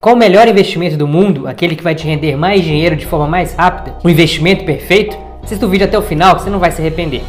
Qual o melhor investimento do mundo? Aquele que vai te render mais dinheiro de forma mais rápida? O investimento perfeito? Assista o vídeo até o final que você não vai se arrepender.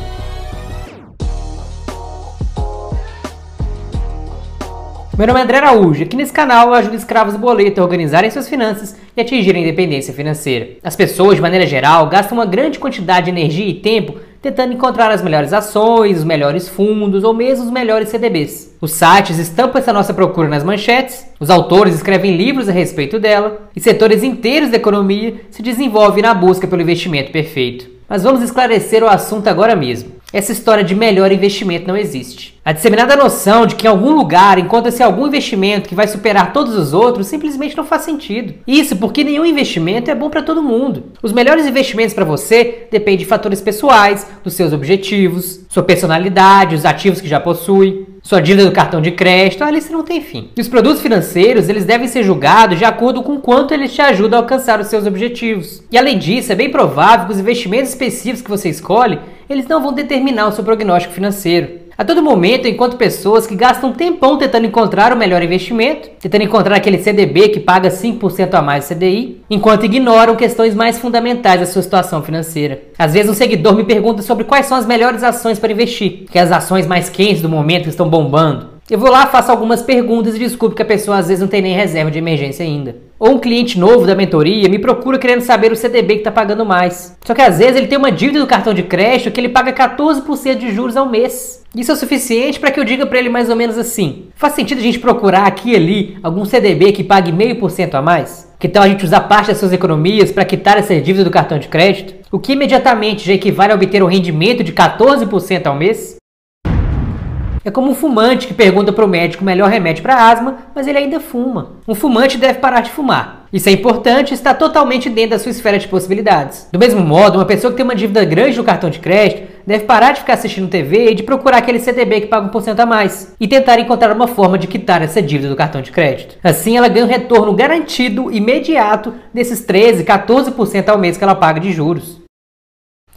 Meu nome é André Araújo e aqui nesse canal eu ajudo escravos boleto a organizarem suas finanças e atingirem a independência financeira. As pessoas, de maneira geral, gastam uma grande quantidade de energia e tempo tentando encontrar as melhores ações, os melhores fundos ou mesmo os melhores CDBs. Os sites estampam essa nossa procura nas manchetes, os autores escrevem livros a respeito dela e setores inteiros da economia se desenvolvem na busca pelo investimento perfeito. Mas vamos esclarecer o assunto agora mesmo. Essa história de melhor investimento não existe. A disseminada noção de que em algum lugar encontra-se algum investimento que vai superar todos os outros simplesmente não faz sentido. Isso porque nenhum investimento é bom para todo mundo. Os melhores investimentos para você dependem de fatores pessoais, dos seus objetivos, sua personalidade, os ativos que já possui, sua dívida do cartão de crédito, a lista não tem fim. E os produtos financeiros, eles devem ser julgados de acordo com quanto eles te ajudam a alcançar os seus objetivos. E além disso, é bem provável que os investimentos específicos que você escolhe, eles não vão determinar o seu prognóstico financeiro. A todo momento, enquanto pessoas que gastam tempão tentando encontrar o melhor investimento, tentando encontrar aquele CDB que paga 5% a mais do CDI, enquanto ignoram questões mais fundamentais da sua situação financeira. Às vezes um seguidor me pergunta sobre quais são as melhores ações para investir, que é as ações mais quentes do momento que estão bombando. Eu vou lá, faço algumas perguntas e descubro que a pessoa às vezes não tem nem reserva de emergência ainda. Ou um cliente novo da mentoria me procura querendo saber o CDB que está pagando mais. Só que às vezes ele tem uma dívida do cartão de crédito que ele paga 14% de juros ao mês. Isso é suficiente para que eu diga para ele mais ou menos assim: faz sentido a gente procurar aqui e ali algum CDB que pague meio por cento a mais? Que tal a gente usar parte das suas economias para quitar essa dívida do cartão de crédito? O que imediatamente já equivale a obter um rendimento de 14% ao mês? É como um fumante que pergunta para o médico o melhor remédio para asma, mas ele ainda fuma. Um fumante deve parar de fumar. Isso é importante e está totalmente dentro da sua esfera de possibilidades. Do mesmo modo, uma pessoa que tem uma dívida grande no cartão de crédito deve parar de ficar assistindo TV e de procurar aquele CDB que paga um por cento a mais e tentar encontrar uma forma de quitar essa dívida do cartão de crédito. Assim, ela ganha um retorno garantido imediato desses 13, 14% ao mês que ela paga de juros.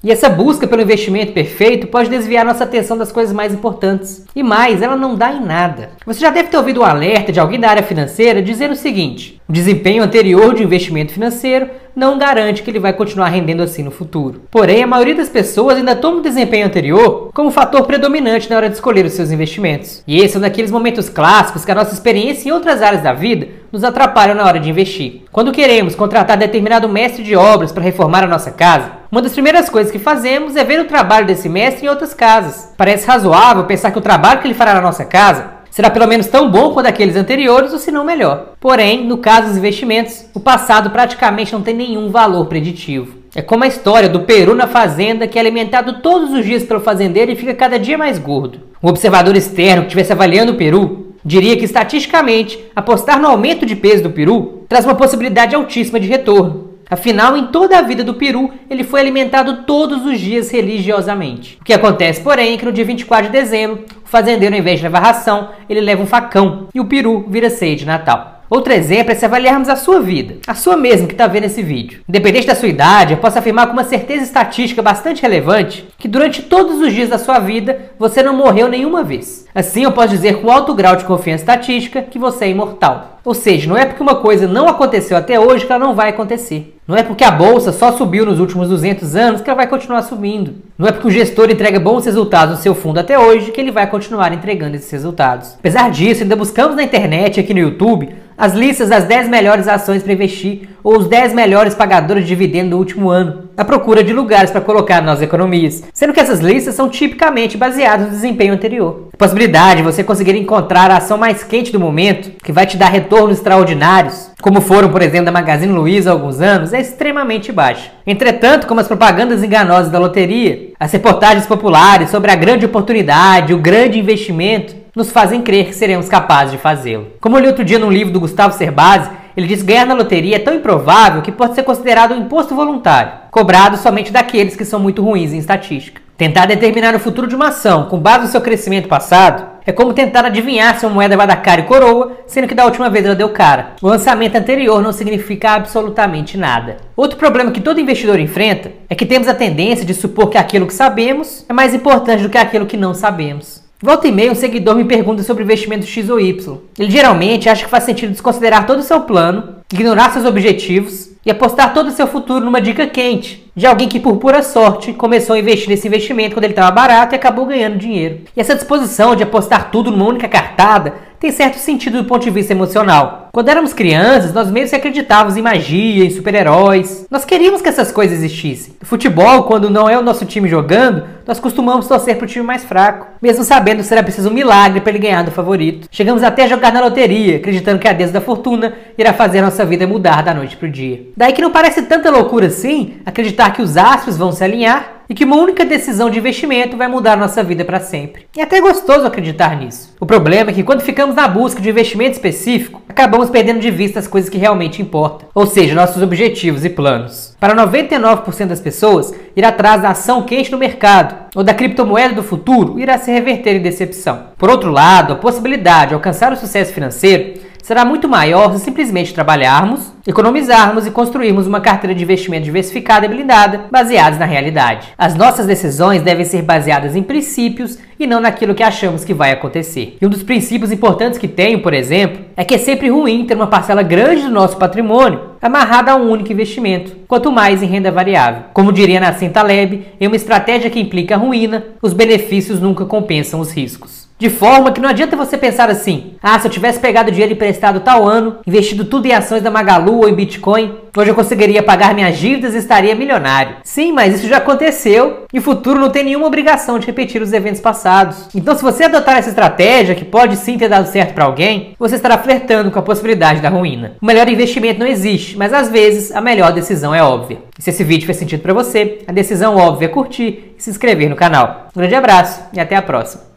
E essa busca pelo investimento perfeito pode desviar nossa atenção das coisas mais importantes. E mais, ela não dá em nada. Você já deve ter ouvido um alerta de alguém da área financeira dizendo o seguinte: o desempenho anterior de um investimento financeiro não garante que ele vai continuar rendendo assim no futuro. Porém, a maioria das pessoas ainda toma o desempenho anterior como fator predominante na hora de escolher os seus investimentos. E esse é um daqueles momentos clássicos que a nossa experiência em outras áreas da vida nos atrapalham na hora de investir. Quando queremos contratar determinado mestre de obras para reformar a nossa casa, uma das primeiras coisas que fazemos é ver o trabalho desse mestre em outras casas. Parece razoável pensar que o trabalho que ele fará na nossa casa será pelo menos tão bom quanto aqueles anteriores ou se não melhor. Porém, no caso dos investimentos, o passado praticamente não tem nenhum valor preditivo. É como a história do peru na fazenda que é alimentado todos os dias pelo fazendeiro e fica cada dia mais gordo. Um observador externo que estivesse avaliando o peru diria que estatisticamente apostar no aumento de peso do peru traz uma possibilidade altíssima de retorno. Afinal, em toda a vida do peru, ele foi alimentado todos os dias religiosamente. O que acontece, porém, é que no dia 24 de dezembro, o fazendeiro, ao invés de levar ração, ele leva um facão e o peru vira ceia de Natal. Outro exemplo é se avaliarmos a sua vida, a sua mesmo que está vendo esse vídeo. Independente da sua idade, eu posso afirmar com uma certeza estatística bastante relevante que durante todos os dias da sua vida você não morreu nenhuma vez. Assim, eu posso dizer com alto grau de confiança estatística que você é imortal. Ou seja, não é porque uma coisa não aconteceu até hoje que ela não vai acontecer. Não é porque a bolsa só subiu nos últimos 200 anos que ela vai continuar subindo. Não é porque o gestor entrega bons resultados no seu fundo até hoje que ele vai continuar entregando esses resultados. Apesar disso, ainda buscamos na internet aqui no YouTube as listas das 10 melhores ações para investir ou os 10 melhores pagadores de dividendo do último ano, à procura de lugares para colocar nas economias, sendo que essas listas são tipicamente baseadas no desempenho anterior. A possibilidade de você conseguir encontrar a ação mais quente do momento, que vai te dar retornos extraordinários, como foram, por exemplo, da Magazine Luiza há alguns anos, é extremamente baixa. Entretanto, como as propagandas enganosas da loteria, as reportagens populares sobre a grande oportunidade, o grande investimento, nos fazem crer que seremos capazes de fazê-lo. Como eu li outro dia num livro do Gustavo Cerbasi, ele diz que ganhar na loteria é tão improvável que pode ser considerado um imposto voluntário, cobrado somente daqueles que são muito ruins em estatística. Tentar determinar o futuro de uma ação com base no seu crescimento passado é como tentar adivinhar se uma moeda vai dar cara e coroa, sendo que da última vez ela deu cara. O lançamento anterior não significa absolutamente nada. Outro problema que todo investidor enfrenta é que temos a tendência de supor que aquilo que sabemos é mais importante do que aquilo que não sabemos. Volta e meia, um seguidor me pergunta sobre investimento X ou Y. Ele geralmente acha que faz sentido desconsiderar todo o seu plano, ignorar seus objetivos e apostar todo o seu futuro numa dica quente de alguém que, por pura sorte, começou a investir nesse investimento quando ele estava barato e acabou ganhando dinheiro. E essa disposição de apostar tudo numa única cartada tem certo sentido do ponto de vista emocional. Quando éramos crianças, nós mesmos acreditávamos em magia, em super-heróis. Nós queríamos que essas coisas existissem. No futebol, quando não é o nosso time jogando, nós costumamos torcer para o time mais fraco, mesmo sabendo que será preciso um milagre para ele ganhar do favorito. Chegamos até a jogar na loteria, acreditando que a deusa da fortuna irá fazer nossa vida mudar da noite para o dia. Daí que não parece tanta loucura assim acreditar que os astros vão se alinhar e que uma única decisão de investimento vai mudar nossa vida para sempre. É até gostoso acreditar nisso. O problema é que quando ficamos na busca de investimento específico, acabamos perdendo de vista as coisas que realmente importam, ou seja, nossos objetivos e planos. Para 99% das pessoas, ir atrás da ação quente no mercado ou da criptomoeda do futuro irá se reverter em decepção. Por outro lado, a possibilidade de alcançar o sucesso financeiro será muito maior se simplesmente trabalharmos, economizarmos e construirmos uma carteira de investimento diversificada e blindada baseadas na realidade. As nossas decisões devem ser baseadas em princípios e não naquilo que achamos que vai acontecer. E um dos princípios importantes que tenho, por exemplo, é que é sempre ruim ter uma parcela grande do nosso patrimônio amarrada a um único investimento, quanto mais em renda variável. Como diria Nassim Taleb, em uma estratégia que implica ruína, os benefícios nunca compensam os riscos. De forma que não adianta você pensar assim: ah, se eu tivesse pegado dinheiro emprestado tal ano, investido tudo em ações da Magalu ou em Bitcoin, hoje eu conseguiria pagar minhas dívidas e estaria milionário. Sim, mas isso já aconteceu e o futuro não tem nenhuma obrigação de repetir os eventos passados. Então, se você adotar essa estratégia, que pode sim ter dado certo para alguém, você estará flertando com a possibilidade da ruína. O melhor investimento não existe, mas às vezes a melhor decisão é óbvia. E se esse vídeo fez sentido para você, a decisão óbvia é curtir e se inscrever no canal. Um grande abraço e até a próxima.